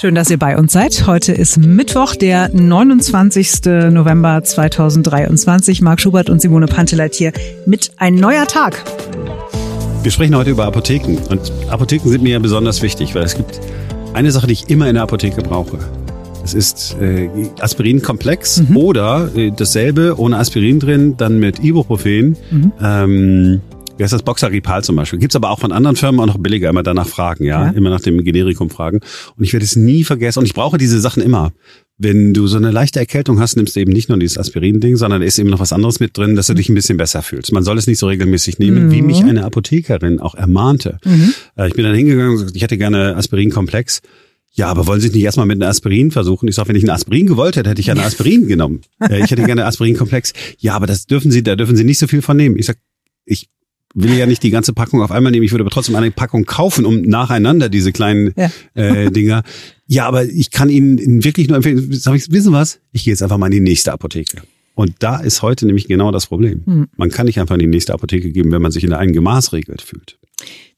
Schön, dass ihr bei uns seid. Heute ist Mittwoch, der 29. November 2023. Marc Schubert und Simone Panteleit hier mit ein neuer Tag. Wir sprechen heute über Apotheken. Und Apotheken sind mir ja besonders wichtig, weil es gibt eine Sache, die ich immer in der Apotheke brauche. Es ist äh, Aspirinkomplex mhm. oder äh, dasselbe ohne Aspirin drin, dann mit Ibuprofen. Mhm. Ähm, wie heißt das? Boxaripal zum Beispiel. Gibt's aber auch von anderen Firmen auch noch billiger, immer danach fragen, ja? ja. Immer nach dem Generikum fragen. Und ich werde es nie vergessen. Und ich brauche diese Sachen immer. Wenn du so eine leichte Erkältung hast, nimmst du eben nicht nur dieses Aspirin-Ding, sondern ist eben noch was anderes mit drin, dass du dich ein bisschen besser fühlst. Man soll es nicht so regelmäßig nehmen, mhm. wie mich eine Apothekerin auch ermahnte. Mhm. Äh, ich bin dann hingegangen und gesagt, ich hätte gerne Aspirin-Komplex. Ja, aber wollen Sie es nicht erstmal mit einem Aspirin versuchen? Ich sage, wenn ich ein Aspirin gewollt hätte, hätte ich eine Aspirin genommen. Äh, ich hätte gerne Aspirin-Komplex. Ja, aber das dürfen Sie, da dürfen Sie nicht so viel von nehmen. Ich sag, ich will ja nicht die ganze Packung auf einmal nehmen, ich würde aber trotzdem eine Packung kaufen, um nacheinander diese kleinen ja. äh, Dinger. Ja, aber ich kann Ihnen wirklich nur empfehlen, sag ich, wissen was? Ich gehe jetzt einfach mal in die nächste Apotheke. Und da ist heute nämlich genau das Problem. Hm. Man kann nicht einfach in die nächste Apotheke geben, wenn man sich in der einen gemaßregelt fühlt.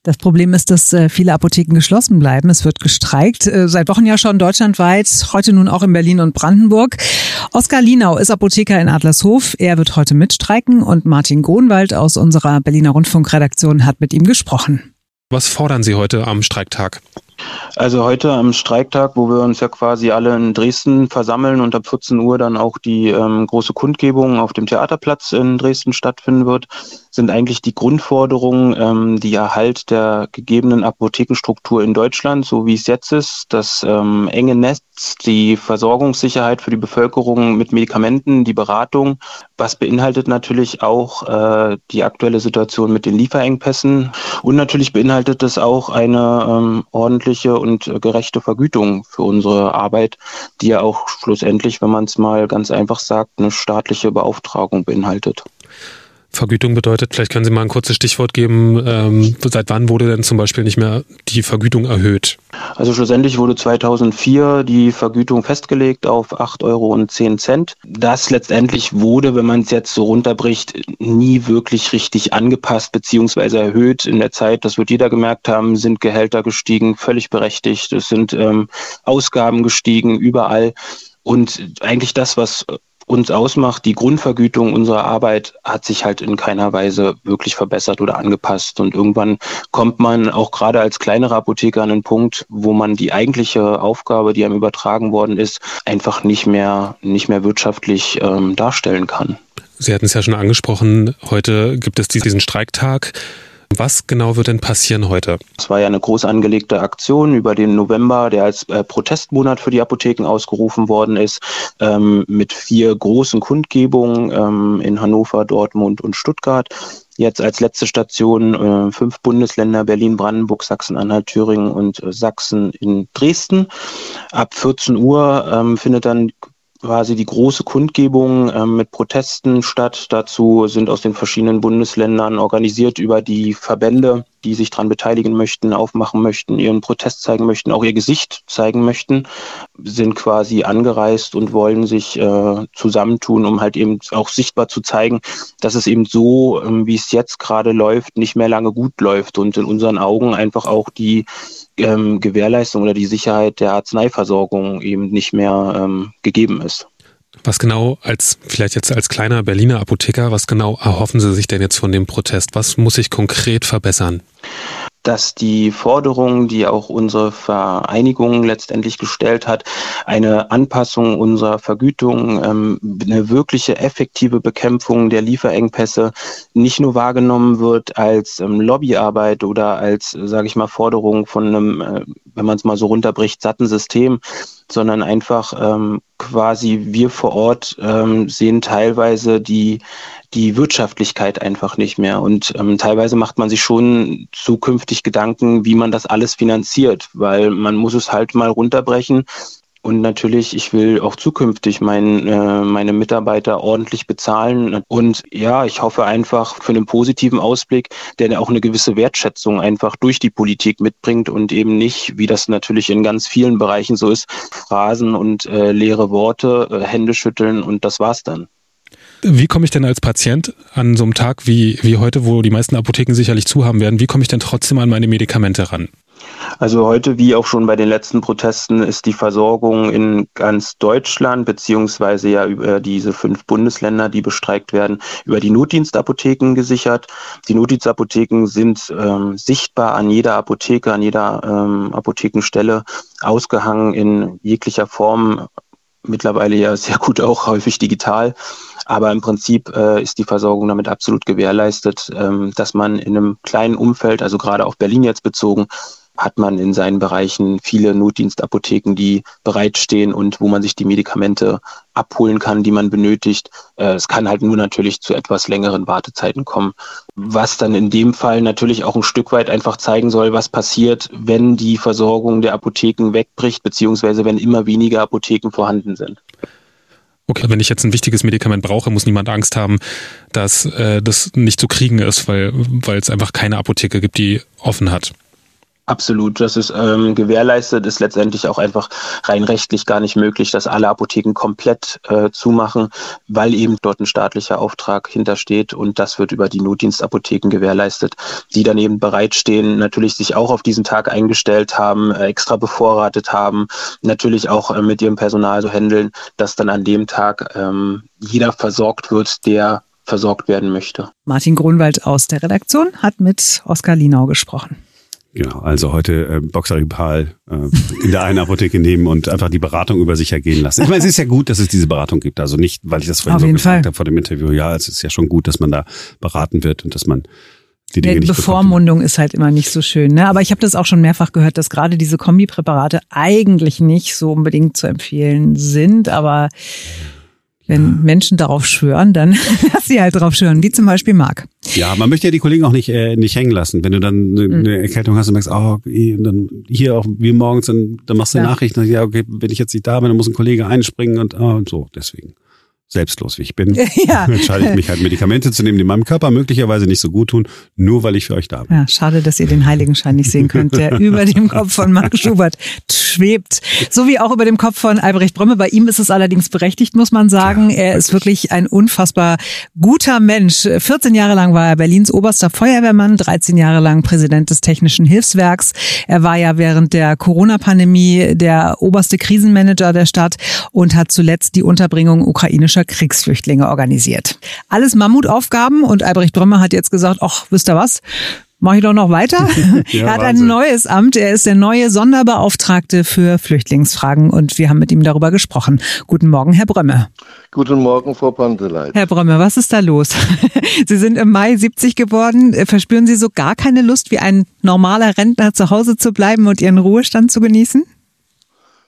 Das Problem ist, dass äh, viele Apotheken geschlossen bleiben. Es wird gestreikt, äh, seit Wochen ja schon deutschlandweit, heute nun auch in Berlin und Brandenburg. Oskar Linau ist Apotheker in Adlershof. Er wird heute mitstreiken und Martin Gronwald aus unserer Berliner Rundfunkredaktion hat mit ihm gesprochen. Was fordern Sie heute am Streiktag? Also heute am Streiktag, wo wir uns ja quasi alle in Dresden versammeln und ab 14 Uhr dann auch die ähm, große Kundgebung auf dem Theaterplatz in Dresden stattfinden wird, sind eigentlich die Grundforderungen ähm, die Erhalt der gegebenen Apothekenstruktur in Deutschland, so wie es jetzt ist, das ähm, enge Netz, die Versorgungssicherheit für die Bevölkerung mit Medikamenten, die Beratung, was beinhaltet natürlich auch äh, die aktuelle Situation mit den Lieferengpässen. Und natürlich beinhaltet es auch eine ähm, ordentliche und gerechte Vergütung für unsere Arbeit, die ja auch schlussendlich, wenn man es mal ganz einfach sagt, eine staatliche Beauftragung beinhaltet. Vergütung bedeutet, vielleicht können Sie mal ein kurzes Stichwort geben, ähm, seit wann wurde denn zum Beispiel nicht mehr die Vergütung erhöht? Also schlussendlich wurde 2004 die Vergütung festgelegt auf 8,10 Euro. Das letztendlich wurde, wenn man es jetzt so runterbricht, nie wirklich richtig angepasst bzw. erhöht. In der Zeit, das wird jeder gemerkt haben, sind Gehälter gestiegen, völlig berechtigt. Es sind ähm, Ausgaben gestiegen, überall. Und eigentlich das, was uns ausmacht, die Grundvergütung unserer Arbeit hat sich halt in keiner Weise wirklich verbessert oder angepasst. Und irgendwann kommt man auch gerade als kleinere Apotheker an einen Punkt, wo man die eigentliche Aufgabe, die einem übertragen worden ist, einfach nicht mehr, nicht mehr wirtschaftlich ähm, darstellen kann. Sie hatten es ja schon angesprochen, heute gibt es diesen Streiktag. Was genau wird denn passieren heute? Es war ja eine groß angelegte Aktion über den November, der als äh, Protestmonat für die Apotheken ausgerufen worden ist, ähm, mit vier großen Kundgebungen ähm, in Hannover, Dortmund und Stuttgart. Jetzt als letzte Station äh, fünf Bundesländer, Berlin, Brandenburg, Sachsen-Anhalt, Thüringen und äh, Sachsen in Dresden. Ab 14 Uhr ähm, findet dann quasi die große Kundgebung äh, mit Protesten statt. Dazu sind aus den verschiedenen Bundesländern organisiert über die Verbände, die sich daran beteiligen möchten, aufmachen möchten, ihren Protest zeigen möchten, auch ihr Gesicht zeigen möchten, sind quasi angereist und wollen sich äh, zusammentun, um halt eben auch sichtbar zu zeigen, dass es eben so, ähm, wie es jetzt gerade läuft, nicht mehr lange gut läuft und in unseren Augen einfach auch die ähm, Gewährleistung oder die Sicherheit der Arzneiversorgung eben nicht mehr ähm, gegeben ist. Was genau als, vielleicht jetzt als kleiner Berliner Apotheker, was genau erhoffen Sie sich denn jetzt von dem Protest? Was muss sich konkret verbessern? dass die Forderung, die auch unsere Vereinigung letztendlich gestellt hat, eine Anpassung unserer Vergütung, ähm, eine wirkliche effektive Bekämpfung der Lieferengpässe nicht nur wahrgenommen wird als ähm, Lobbyarbeit oder als, sage ich mal, Forderung von einem, äh, wenn man es mal so runterbricht, satten System, sondern einfach ähm, quasi wir vor Ort ähm, sehen teilweise die die Wirtschaftlichkeit einfach nicht mehr. Und ähm, teilweise macht man sich schon zukünftig Gedanken, wie man das alles finanziert, weil man muss es halt mal runterbrechen. Und natürlich, ich will auch zukünftig mein, äh, meine Mitarbeiter ordentlich bezahlen. Und ja, ich hoffe einfach für einen positiven Ausblick, der auch eine gewisse Wertschätzung einfach durch die Politik mitbringt und eben nicht, wie das natürlich in ganz vielen Bereichen so ist, Phrasen und äh, leere Worte, äh, Hände schütteln und das war's dann. Wie komme ich denn als Patient an so einem Tag wie, wie heute, wo die meisten Apotheken sicherlich zu haben werden, wie komme ich denn trotzdem an meine Medikamente ran? Also heute, wie auch schon bei den letzten Protesten, ist die Versorgung in ganz Deutschland, beziehungsweise ja über diese fünf Bundesländer, die bestreikt werden, über die Notdienstapotheken gesichert. Die Notdienstapotheken sind ähm, sichtbar an jeder Apotheke, an jeder ähm, Apothekenstelle ausgehangen in jeglicher Form, mittlerweile ja sehr gut auch häufig digital. Aber im Prinzip äh, ist die Versorgung damit absolut gewährleistet, ähm, dass man in einem kleinen Umfeld, also gerade auf Berlin jetzt bezogen, hat man in seinen Bereichen viele Notdienstapotheken, die bereitstehen und wo man sich die Medikamente abholen kann, die man benötigt. Äh, es kann halt nur natürlich zu etwas längeren Wartezeiten kommen, was dann in dem Fall natürlich auch ein Stück weit einfach zeigen soll, was passiert, wenn die Versorgung der Apotheken wegbricht, beziehungsweise wenn immer weniger Apotheken vorhanden sind. Okay, wenn ich jetzt ein wichtiges Medikament brauche, muss niemand Angst haben, dass äh, das nicht zu kriegen ist, weil weil es einfach keine Apotheke gibt, die offen hat. Absolut, das ist ähm, gewährleistet, ist letztendlich auch einfach rein rechtlich gar nicht möglich, dass alle Apotheken komplett äh, zumachen, weil eben dort ein staatlicher Auftrag hintersteht und das wird über die Notdienstapotheken gewährleistet, die dann eben bereitstehen, natürlich sich auch auf diesen Tag eingestellt haben, äh, extra bevorratet haben, natürlich auch äh, mit ihrem Personal so handeln, dass dann an dem Tag ähm, jeder versorgt wird, der versorgt werden möchte. Martin Grunwald aus der Redaktion hat mit Oskar Linau gesprochen. Genau, also heute äh, Boxeripal äh, in der einen Apotheke nehmen und einfach die Beratung über sich ergehen lassen. Ich meine, es ist ja gut, dass es diese Beratung gibt. Also nicht, weil ich das vorhin Auf so gesagt habe vor dem Interview. Ja, es ist ja schon gut, dass man da beraten wird und dass man die Dinge Die nicht bekommt. Bevormundung ist halt immer nicht so schön. Ne? Aber ich habe das auch schon mehrfach gehört, dass gerade diese Kombipräparate eigentlich nicht so unbedingt zu empfehlen sind. Aber wenn Menschen darauf schwören, dann lass sie halt drauf schwören, wie zum Beispiel Marc. Ja, man möchte ja die Kollegen auch nicht äh, nicht hängen lassen. Wenn du dann eine, eine Erkältung hast und merkst, oh, eh, dann hier auch wie morgens, dann, dann machst du eine Ja. Nachricht, dann, ja, okay, wenn ich jetzt nicht da bin, dann muss ein Kollege einspringen und, ah, und so. Deswegen selbstlos wie ich bin, Ja. entscheide ich mich halt Medikamente zu nehmen, die meinem Körper möglicherweise nicht so gut tun, nur weil ich für euch da bin. Ja, schade, dass ihr den Heiligenschein nicht sehen könnt, der über dem Kopf von Marc Schubert schwebt. So wie auch über dem Kopf von Albrecht Brömme. Bei ihm ist es allerdings berechtigt, muss man sagen. er ist wirklich ein unfassbar guter Mensch. 14 Jahre lang war er Berlins oberster Feuerwehrmann, 13 Jahre lang Präsident des Technischen Hilfswerks. Er war ja während der Corona-Pandemie der oberste Krisenmanager der Stadt und hat zuletzt die Unterbringung ukrainischer Kriegsflüchtlinge organisiert. Alles Mammutaufgaben und Albrecht Brömme hat jetzt gesagt, ach, wisst ihr was? Mache ich doch noch weiter. Ja, er hat Wahnsinn. ein neues Amt. Er ist der neue Sonderbeauftragte für Flüchtlingsfragen und wir haben mit ihm darüber gesprochen. Guten Morgen, Herr Brömme. Guten Morgen, Frau Panteleit. Herr Brömme, was ist da los? Sie sind im Mai 70 geworden. Verspüren Sie so gar keine Lust, wie ein normaler Rentner zu Hause zu bleiben und Ihren Ruhestand zu genießen?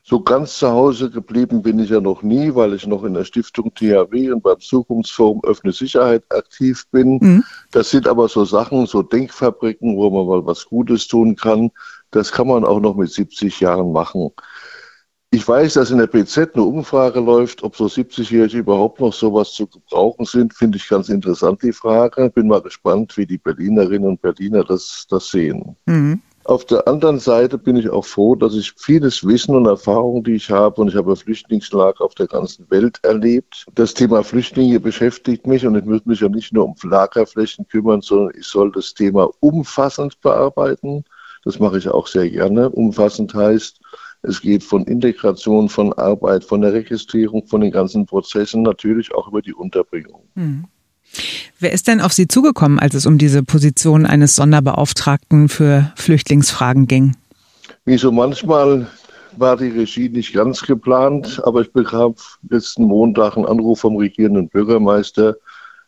So ganz zu Hause geblieben bin ich ja noch nie, weil ich noch in der Stiftung THW und beim Zukunftsforum Öffne Sicherheit aktiv bin. Mhm. Das sind aber so Sachen, so Denkfabriken, wo man mal was Gutes tun kann. Das kann man auch noch mit 70 Jahren machen. Ich weiß, dass in der BZ eine Umfrage läuft, ob so 70-Jährige überhaupt noch sowas zu gebrauchen sind. Finde ich ganz interessant, die Frage. Bin mal gespannt, wie die Berlinerinnen und Berliner das, das sehen. Mhm. Auf der anderen Seite bin ich auch froh, dass ich vieles Wissen und Erfahrung, die ich habe, und ich habe Flüchtlingslager auf der ganzen Welt erlebt. Das Thema Flüchtlinge beschäftigt mich und ich muss mich ja nicht nur um Lagerflächen kümmern, sondern ich soll das Thema umfassend bearbeiten. Das mache ich auch sehr gerne. Umfassend heißt, es geht von Integration, von Arbeit, von der Registrierung, von den ganzen Prozessen, natürlich auch über die Unterbringung. Wer ist denn auf Sie zugekommen, als es um diese Position eines Sonderbeauftragten für Flüchtlingsfragen ging? Wie so manchmal war die Regie nicht ganz geplant, aber ich bekam letzten Montag einen Anruf vom regierenden Bürgermeister,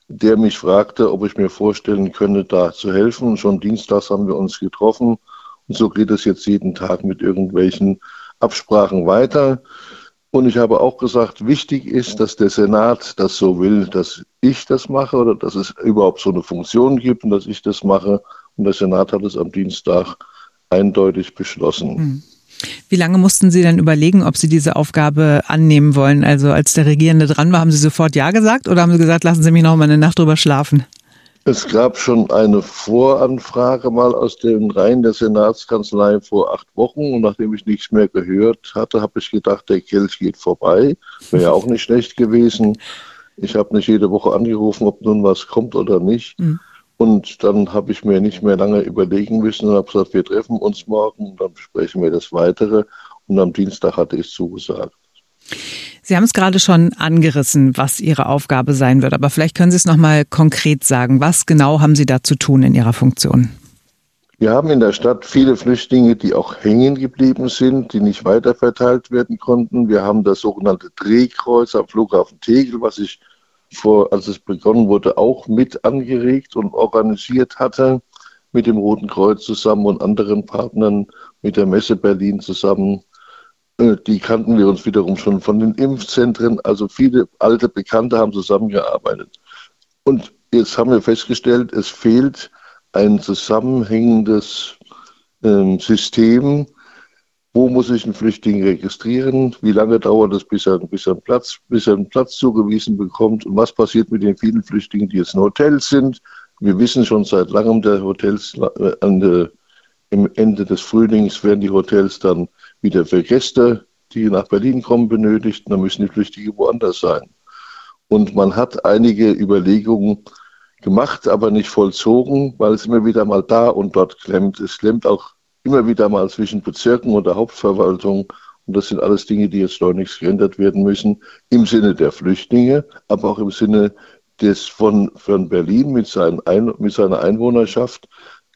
der mich fragte, ob ich mir vorstellen könnte, da zu helfen. Schon dienstags haben wir uns getroffen und so geht es jetzt jeden Tag mit irgendwelchen Absprachen weiter. Und ich habe auch gesagt, wichtig ist, dass der Senat das so will, dass ich das mache oder dass es überhaupt so eine Funktion gibt und dass ich das mache. Und der Senat hat es am Dienstag eindeutig beschlossen. Wie lange mussten Sie denn überlegen, ob Sie diese Aufgabe annehmen wollen? Also als der Regierende dran war, haben Sie sofort Ja gesagt oder haben Sie gesagt, lassen Sie mich noch mal eine Nacht drüber schlafen? Es gab schon eine Voranfrage mal aus den Reihen der Senatskanzlei vor acht Wochen und nachdem ich nichts mehr gehört hatte, habe ich gedacht, der Kelch geht vorbei. Wäre ja auch nicht schlecht gewesen. Ich habe nicht jede Woche angerufen, ob nun was kommt oder nicht. Mhm. Und dann habe ich mir nicht mehr lange überlegen müssen und habe gesagt, wir treffen uns morgen und dann besprechen wir das Weitere. Und am Dienstag hatte ich zugesagt. Sie haben es gerade schon angerissen, was Ihre Aufgabe sein wird, aber vielleicht können Sie es noch mal konkret sagen. Was genau haben Sie da zu tun in Ihrer Funktion? Wir haben in der Stadt viele Flüchtlinge, die auch hängen geblieben sind, die nicht weiterverteilt werden konnten. Wir haben das sogenannte Drehkreuz am Flughafen Tegel, was ich vor, als es begonnen wurde, auch mit angeregt und organisiert hatte, mit dem Roten Kreuz zusammen und anderen Partnern, mit der Messe Berlin zusammen. Äh, die kannten wir uns wiederum schon von den Impfzentren. Also viele alte Bekannte haben zusammengearbeitet. Und jetzt haben wir festgestellt, es fehlt ein zusammenhängendes ähm, System. Wo muss ich einen Flüchtling registrieren? Wie lange dauert es, bis er, bis er, einen Platz, bis er einen Platz zugewiesen bekommt? Und was passiert mit den vielen Flüchtlingen, die jetzt in Hotels sind? Wir wissen schon seit langem, der Hotels äh, an der, im Ende des Frühlings werden die Hotels dann wieder für Gäste, die nach Berlin kommen, benötigt. Dann müssen die Flüchtlinge woanders sein. Und man hat einige Überlegungen gemacht, aber nicht vollzogen, weil es immer wieder mal da und dort klemmt. Es klemmt auch immer wieder mal zwischen Bezirken und der Hauptverwaltung. Und das sind alles Dinge, die jetzt schleunigst geändert werden müssen, im Sinne der Flüchtlinge, aber auch im Sinne des von, von Berlin mit, seinen Ein, mit seiner Einwohnerschaft.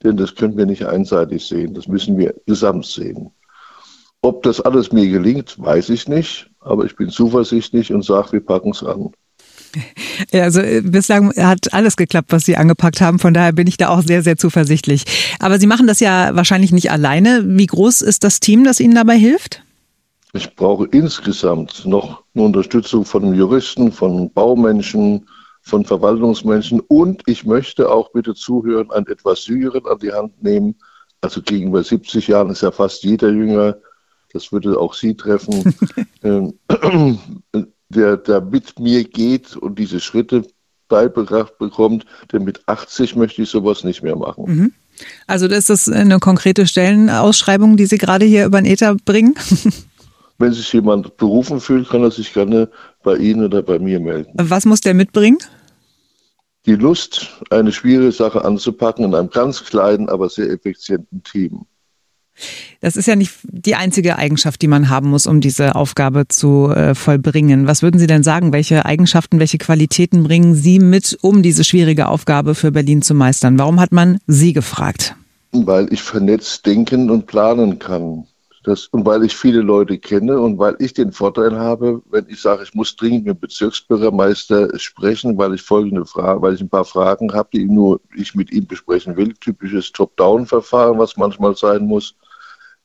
Denn das können wir nicht einseitig sehen. Das müssen wir gesamt sehen. Ob das alles mir gelingt, weiß ich nicht. Aber ich bin zuversichtlich und sage, wir packen es an. Also äh, bislang hat alles geklappt, was Sie angepackt haben. Von daher bin ich da auch sehr, sehr zuversichtlich. Aber Sie machen das ja wahrscheinlich nicht alleine. Wie groß ist das Team, das Ihnen dabei hilft? Ich brauche insgesamt noch eine Unterstützung von Juristen, von Baumenschen, von Verwaltungsmenschen und ich möchte auch bitte zuhören, einen etwas Jüngeren an die Hand nehmen. Also gegenüber 70 Jahren ist ja fast jeder jünger. Das würde auch Sie treffen. Ähm, der, der mit mir geht und diese Schritte beigebracht bekommt, denn mit 80 möchte ich sowas nicht mehr machen. Mhm. Also ist das eine konkrete Stellenausschreibung, die Sie gerade hier über den Ether bringen? Wenn sich jemand berufen fühlt, kann er sich gerne bei Ihnen oder bei mir melden. Was muss der mitbringen? Die Lust, eine schwierige Sache anzupacken in einem ganz kleinen, aber sehr effizienten Team. Das ist ja nicht die einzige Eigenschaft, die man haben muss, um diese Aufgabe zu äh, vollbringen. Was würden Sie denn sagen? Welche Eigenschaften, welche Qualitäten bringen Sie mit, um diese schwierige Aufgabe für Berlin zu meistern? Warum hat man Sie gefragt? Weil ich vernetzt denken und planen kann. Das, und weil ich viele Leute kenne und weil ich den Vorteil habe, wenn ich sage, ich muss dringend mit dem Bezirksbürgermeister sprechen, weil ich folgende Frage, weil ich ein paar Fragen habe, die nur ich mit ihm besprechen will, typisches Top-Down-Verfahren, was manchmal sein muss,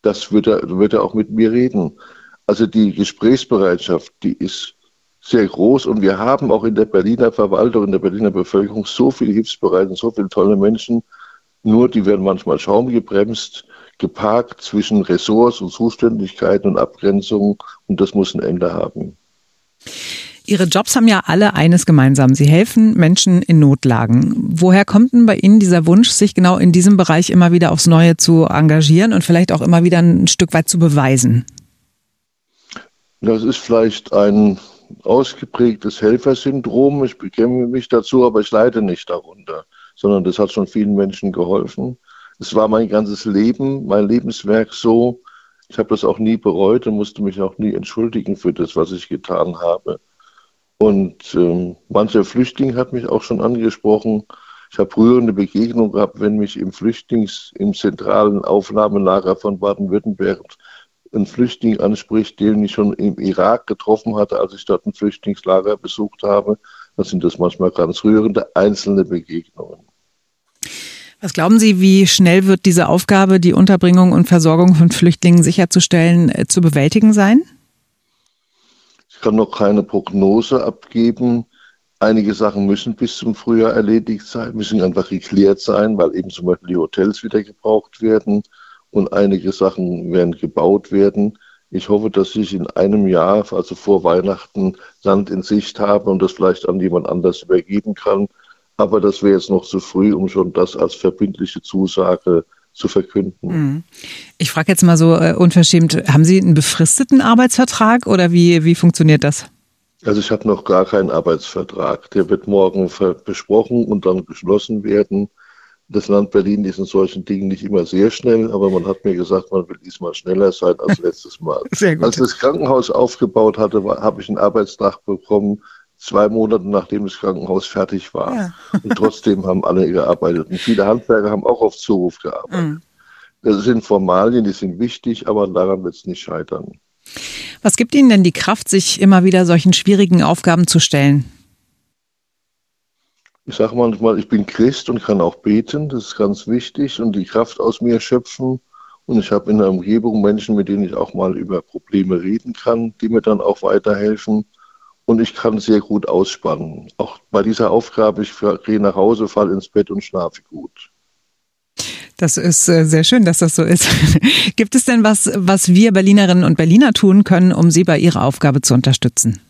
das wird er, wird er auch mit mir reden. Also die Gesprächsbereitschaft, die ist sehr groß und wir haben auch in der Berliner Verwaltung, in der Berliner Bevölkerung so viele Hilfsbereite, so viele tolle Menschen. Nur die werden manchmal schaumgebremst, geparkt zwischen Ressorts und Zuständigkeiten und Abgrenzungen und das muss ein Ende haben. Ihre Jobs haben ja alle eines gemeinsam. Sie helfen Menschen in Notlagen. Woher kommt denn bei Ihnen dieser Wunsch, sich genau in diesem Bereich immer wieder aufs Neue zu engagieren und vielleicht auch immer wieder ein Stück weit zu beweisen? Das ist vielleicht ein ausgeprägtes Helfersyndrom. Ich bekenne mich dazu, aber ich leide nicht darunter, sondern das hat schon vielen Menschen geholfen. Es war mein ganzes Leben, mein Lebenswerk so. Ich habe das auch nie bereut und musste mich auch nie entschuldigen für das, was ich getan habe. Und ähm, mancher Flüchtling hat mich auch schon angesprochen. Ich habe früher eine Begegnung gehabt, wenn mich im Flüchtlings-, im zentralen Aufnahmelager von Baden-Württemberg ein Flüchtling anspricht, den ich schon im Irak getroffen hatte, als ich dort ein Flüchtlingslager besucht habe. dann sind das manchmal ganz rührende einzelne Begegnungen. Was glauben Sie, wie schnell wird diese Aufgabe, die Unterbringung und Versorgung von Flüchtlingen sicherzustellen, äh, zu bewältigen sein? Kann noch keine Prognose abgeben. Einige Sachen müssen bis zum Frühjahr erledigt sein, müssen einfach geklärt sein, weil eben zum Beispiel die Hotels wieder gebraucht werden und einige Sachen werden gebaut werden. Ich hoffe, dass ich in einem Jahr, also vor Weihnachten, Land in Sicht habe und das vielleicht an jemand anders übergeben kann. Aber das wäre jetzt noch zu früh, um schon das als verbindliche Zusage zu verkünden. Mhm. Ich frage jetzt mal so äh, unverschämt, haben Sie einen befristeten Arbeitsvertrag oder wie, wie funktioniert das? Also ich habe noch gar keinen Arbeitsvertrag. Der wird morgen besprochen und dann geschlossen werden. Das Land Berlin ist in solchen Dingen nicht immer sehr schnell, aber man hat mir gesagt, man will diesmal schneller sein als letztes Mal. Als das Krankenhaus aufgebaut hatte, habe ich einen Arbeitstag bekommen, zwei Monate nachdem das Krankenhaus fertig war. Ja. Und trotzdem haben alle gearbeitet. Und viele Handwerker haben auch auf Zuruf gearbeitet. Mhm. Das sind Formalien, die sind wichtig, aber daran wird es nicht scheitern. Was gibt Ihnen denn die Kraft, sich immer wieder solchen schwierigen Aufgaben zu stellen? Ich sage manchmal, ich bin Christ und kann auch beten, das ist ganz wichtig und die Kraft aus mir schöpfen. Und ich habe in der Umgebung Menschen, mit denen ich auch mal über Probleme reden kann, die mir dann auch weiterhelfen. Und ich kann sehr gut ausspannen. Auch bei dieser Aufgabe, ich gehe nach Hause, falle ins Bett und schlafe gut. Das ist äh, sehr schön, dass das so ist. Gibt es denn was, was wir Berlinerinnen und Berliner tun können, um Sie bei Ihrer Aufgabe zu unterstützen?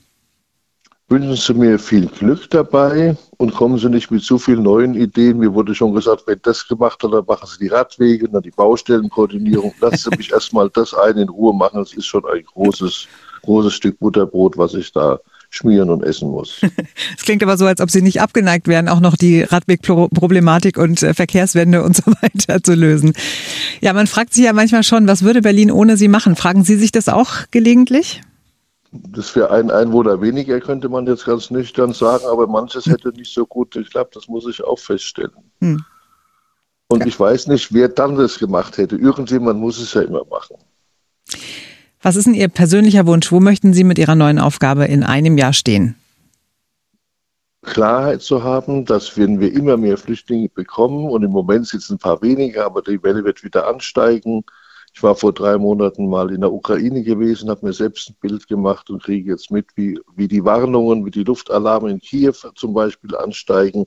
Wünschen Sie mir viel Glück dabei und kommen Sie nicht mit zu vielen neuen Ideen. Mir wurde schon gesagt, wenn das gemacht hat, dann machen Sie die Radwege, dann die Baustellenkoordinierung. Lassen Sie mich erstmal das ein in Ruhe machen. Es ist schon ein großes, großes Stück Butterbrot, was ich da schmieren und essen muss. Es klingt aber so, als ob Sie nicht abgeneigt wären, auch noch die Radwegproblematik und äh, Verkehrswende und so weiter zu lösen. Ja, man fragt sich ja manchmal schon, was würde Berlin ohne Sie machen? Fragen Sie sich das auch gelegentlich? Das für einen Einwohner weniger, könnte man jetzt ganz nüchtern sagen, aber manches hätte nicht so gut geklappt, das muss ich auch feststellen. Hm. Und ja. ich weiß nicht, wer dann das gemacht hätte. Irgendjemand muss es ja immer machen. Was ist denn Ihr persönlicher Wunsch? Wo möchten Sie mit Ihrer neuen Aufgabe in einem Jahr stehen? Klarheit zu haben, dass wenn wir immer mehr Flüchtlinge bekommen und im Moment sind es ein paar weniger, aber die Welle wird wieder ansteigen, ich war vor drei Monaten mal in der Ukraine gewesen, habe mir selbst ein Bild gemacht und kriege jetzt mit, wie, wie die Warnungen, wie die Luftalarme in Kiew zum Beispiel ansteigen.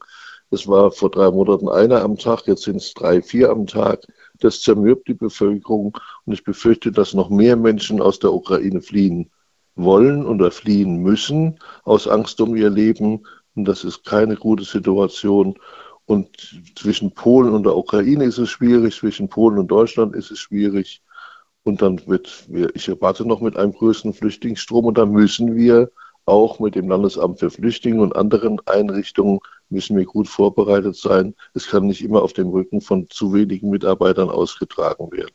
Es war vor drei Monaten einer am Tag, jetzt sind es drei, vier am Tag. Das zermürbt die Bevölkerung und ich befürchte, dass noch mehr Menschen aus der Ukraine fliehen wollen oder fliehen müssen aus Angst um ihr Leben. Und das ist keine gute Situation. Und zwischen Polen und der Ukraine ist es schwierig, zwischen Polen und Deutschland ist es schwierig. Und dann wird, ich erwarte noch mit einem größeren Flüchtlingsstrom und da müssen wir auch mit dem Landesamt für Flüchtlinge und anderen Einrichtungen müssen wir gut vorbereitet sein. Es kann nicht immer auf dem Rücken von zu wenigen Mitarbeitern ausgetragen werden.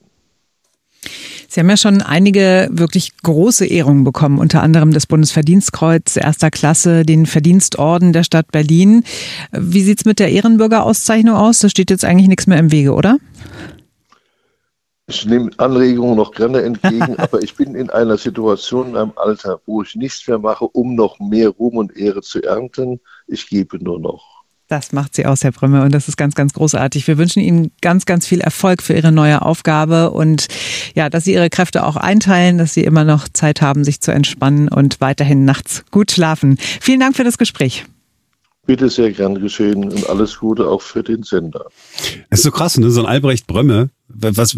Sie haben ja schon einige wirklich große Ehrungen bekommen, unter anderem das Bundesverdienstkreuz erster Klasse, den Verdienstorden der Stadt Berlin. Wie sieht's mit der Ehrenbürgerauszeichnung aus? Da steht jetzt eigentlich nichts mehr im Wege, oder? Ich nehme Anregungen noch gerne entgegen, aber ich bin in einer Situation in einem Alter, wo ich nichts mehr mache, um noch mehr Ruhm und Ehre zu ernten. Ich gebe nur noch. Das macht sie aus, Herr Brümme, und das ist ganz, ganz großartig. Wir wünschen Ihnen ganz, ganz viel Erfolg für Ihre neue Aufgabe und ja, dass Sie Ihre Kräfte auch einteilen, dass Sie immer noch Zeit haben, sich zu entspannen und weiterhin nachts gut schlafen. Vielen Dank für das Gespräch. Bitte sehr gern geschehen und alles Gute auch für den Sender. Es ist so krass, ne? So ein Albrecht Brömme, was,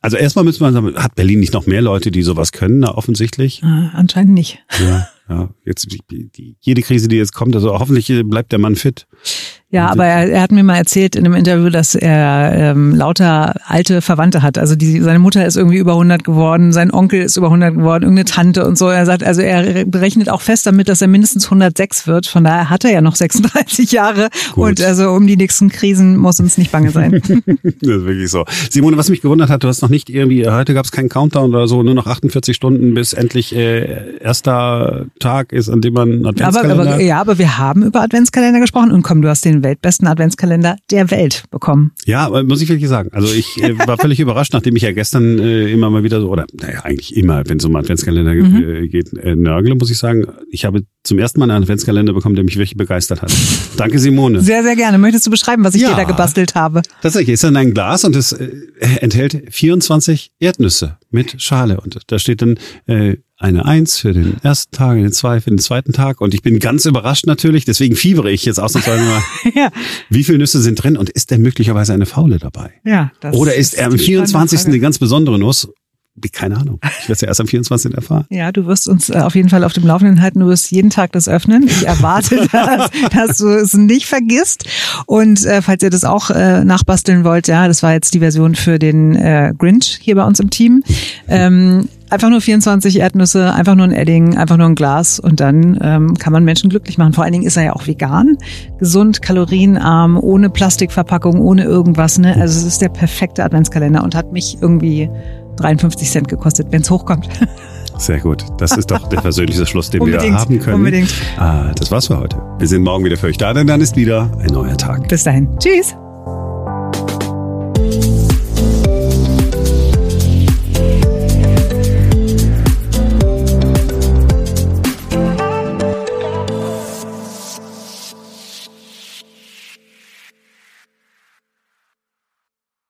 also erstmal müssen wir sagen, hat Berlin nicht noch mehr Leute, die sowas können, na, offensichtlich? Äh, anscheinend nicht. Ja. Ja, jetzt jede Krise, die jetzt kommt, also hoffentlich bleibt der Mann fit. Ja, aber er, er hat mir mal erzählt in einem Interview, dass er ähm, lauter alte Verwandte hat. Also die, seine Mutter ist irgendwie über 100 geworden, sein Onkel ist über 100 geworden, irgendeine Tante und so. Er sagt, also er berechnet auch fest damit, dass er mindestens 106 wird. Von daher hat er ja noch 36 Jahre. Gut. Und also um die nächsten Krisen muss uns nicht bange sein. das ist wirklich so. Simone, was mich gewundert hat, du hast noch nicht irgendwie, heute gab es keinen Countdown oder so, nur noch 48 Stunden, bis endlich äh, erster Tag ist, an dem man Adventskalender... Aber, aber, ja, aber wir haben über Adventskalender gesprochen und komm, du hast den weltbesten Adventskalender der Welt bekommen. Ja, muss ich wirklich sagen. Also ich äh, war völlig überrascht, nachdem ich ja gestern äh, immer mal wieder so, oder naja, eigentlich immer, wenn es um Adventskalender mhm. äh, geht, äh, nörgle, muss ich sagen. Ich habe zum ersten Mal einen Adventskalender bekommen, der mich wirklich begeistert hat. Danke, Simone. Sehr, sehr gerne. Möchtest du beschreiben, was ich ja, dir da gebastelt habe? Tatsächlich, ist dann ein Glas und es äh, enthält 24 Erdnüsse mit Schale. Und da steht dann äh, eine Eins für den ersten Tag, eine Zwei für den zweiten Tag. Und ich bin ganz überrascht natürlich, deswegen fiebere ich jetzt ausnahmsweise mal. ja. Wie viele Nüsse sind drin und ist denn möglicherweise eine faule dabei? Ja. Das Oder ist, ist er am 24. eine ganz besondere Nuss keine Ahnung. Ich werde es ja erst am 24. erfahren. Ja, du wirst uns äh, auf jeden Fall auf dem Laufenden halten. Du wirst jeden Tag das öffnen. Ich erwarte, dass, dass du es nicht vergisst. Und äh, falls ihr das auch äh, nachbasteln wollt, ja, das war jetzt die Version für den äh, Grinch hier bei uns im Team. Ähm, Einfach nur 24 Erdnüsse, einfach nur ein Edding, einfach nur ein Glas und dann ähm, kann man Menschen glücklich machen. Vor allen Dingen ist er ja auch vegan, gesund, kalorienarm, ohne Plastikverpackung, ohne irgendwas. Ne? Also es ist der perfekte Adventskalender und hat mich irgendwie 53 Cent gekostet, wenn es hochkommt. Sehr gut. Das ist doch der persönlichste Schluss, den wir haben können. Unbedingt. Ah, das war's für heute. Wir sind morgen wieder für euch da, denn dann ist wieder ein neuer Tag. Bis dahin. Tschüss.